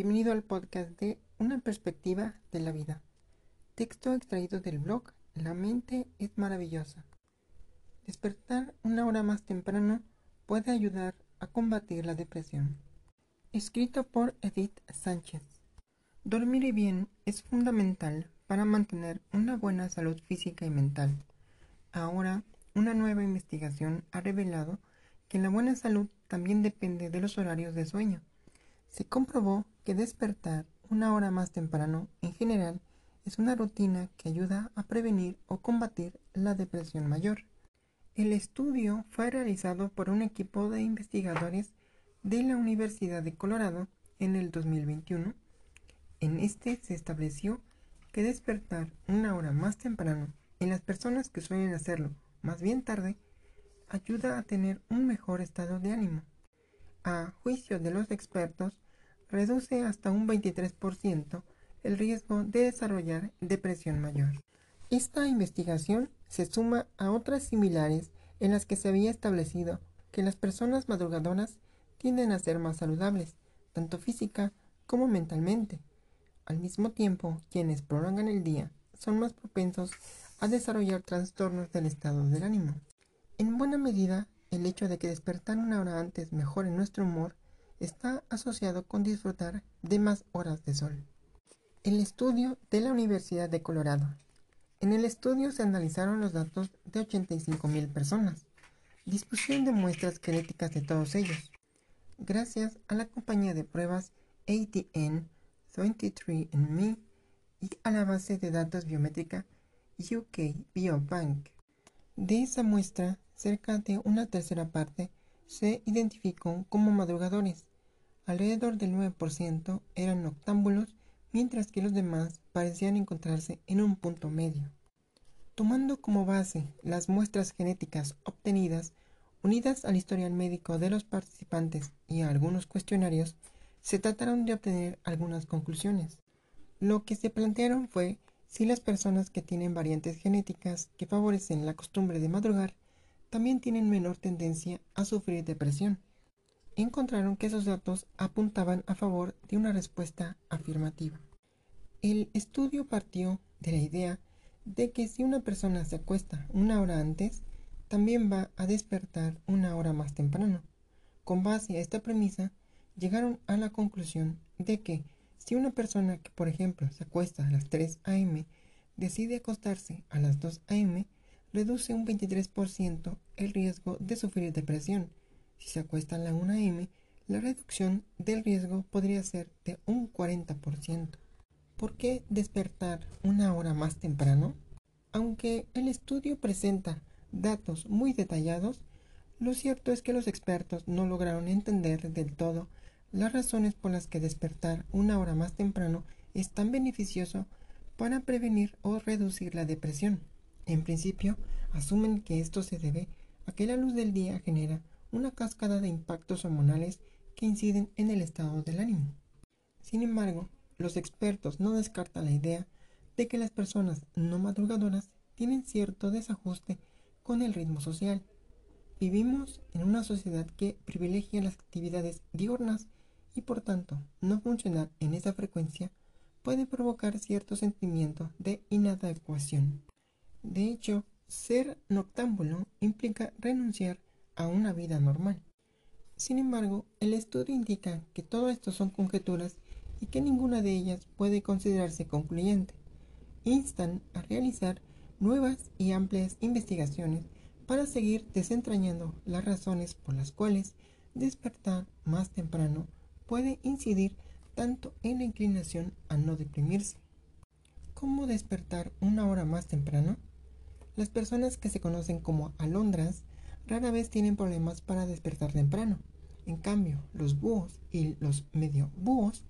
bienvenido al podcast de Una perspectiva de la vida. Texto extraído del blog La mente es maravillosa. Despertar una hora más temprano puede ayudar a combatir la depresión. Escrito por Edith Sánchez. Dormir bien es fundamental para mantener una buena salud física y mental. Ahora, una nueva investigación ha revelado que la buena salud también depende de los horarios de sueño. Se comprobó que despertar una hora más temprano en general es una rutina que ayuda a prevenir o combatir la depresión mayor. El estudio fue realizado por un equipo de investigadores de la Universidad de Colorado en el 2021. En este se estableció que despertar una hora más temprano en las personas que suelen hacerlo más bien tarde ayuda a tener un mejor estado de ánimo. A juicio de los expertos, reduce hasta un 23% el riesgo de desarrollar depresión mayor. Esta investigación se suma a otras similares en las que se había establecido que las personas madrugadoras tienden a ser más saludables, tanto física como mentalmente. Al mismo tiempo, quienes prolongan el día son más propensos a desarrollar trastornos del estado del ánimo. En buena medida, el hecho de que despertar una hora antes mejore nuestro humor está asociado con disfrutar de más horas de sol. El estudio de la Universidad de Colorado. En el estudio se analizaron los datos de 85.000 personas, discusión de muestras genéticas de todos ellos, gracias a la compañía de pruebas ATN 23andMe y a la base de datos biométrica UK Biobank. De esa muestra, cerca de una tercera parte se identificó como madrugadores. Alrededor del 9% eran noctámbulos, mientras que los demás parecían encontrarse en un punto medio. Tomando como base las muestras genéticas obtenidas, unidas al historial médico de los participantes y a algunos cuestionarios, se trataron de obtener algunas conclusiones. Lo que se plantearon fue si las personas que tienen variantes genéticas que favorecen la costumbre de madrugar también tienen menor tendencia a sufrir depresión. Encontraron que esos datos apuntaban a favor de una respuesta afirmativa. El estudio partió de la idea de que si una persona se acuesta una hora antes, también va a despertar una hora más temprano. Con base a esta premisa, llegaron a la conclusión de que si una persona que, por ejemplo, se acuesta a las 3 a.m., decide acostarse a las 2 a.m., reduce un 23% el riesgo de sufrir depresión. Si se acuesta a las 1 a.m., la reducción del riesgo podría ser de un 40%. ¿Por qué despertar una hora más temprano? Aunque el estudio presenta datos muy detallados, lo cierto es que los expertos no lograron entender del todo las razones por las que despertar una hora más temprano es tan beneficioso para prevenir o reducir la depresión. En principio, asumen que esto se debe a que la luz del día genera una cascada de impactos hormonales que inciden en el estado del ánimo. Sin embargo, los expertos no descartan la idea de que las personas no madrugadoras tienen cierto desajuste con el ritmo social. Vivimos en una sociedad que privilegia las actividades diurnas y por tanto no funcionar en esa frecuencia puede provocar cierto sentimiento de inadecuación. De hecho, ser noctámbulo implica renunciar a una vida normal. Sin embargo, el estudio indica que todo esto son conjeturas y que ninguna de ellas puede considerarse concluyente. Instan a realizar nuevas y amplias investigaciones para seguir desentrañando las razones por las cuales despertar más temprano puede incidir tanto en la inclinación a no deprimirse. ¿Cómo despertar una hora más temprano? Las personas que se conocen como alondras rara vez tienen problemas para despertar temprano. En cambio, los búhos y los medio búhos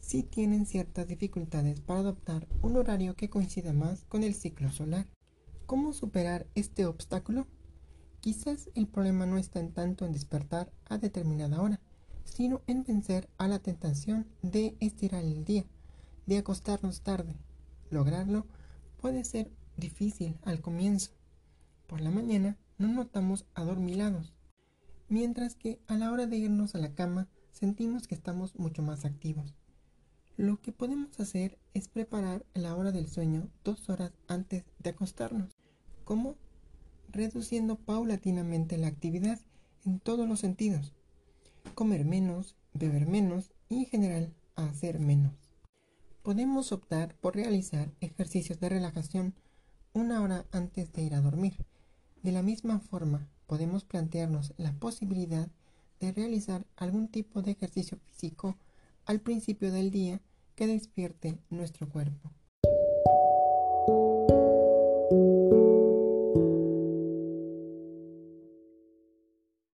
sí tienen ciertas dificultades para adoptar un horario que coincida más con el ciclo solar. ¿Cómo superar este obstáculo? Quizás el problema no está en tanto en despertar a determinada hora, sino en vencer a la tentación de estirar el día, de acostarnos tarde. Lograrlo puede ser difícil al comienzo. Por la mañana no notamos adormilados, mientras que a la hora de irnos a la cama sentimos que estamos mucho más activos. Lo que podemos hacer es preparar la hora del sueño dos horas antes de acostarnos. ¿Cómo? Reduciendo paulatinamente la actividad en todos los sentidos. Comer menos, beber menos y en general hacer menos. Podemos optar por realizar ejercicios de relajación una hora antes de ir a dormir. De la misma forma, podemos plantearnos la posibilidad de realizar algún tipo de ejercicio físico al principio del día que despierte nuestro cuerpo.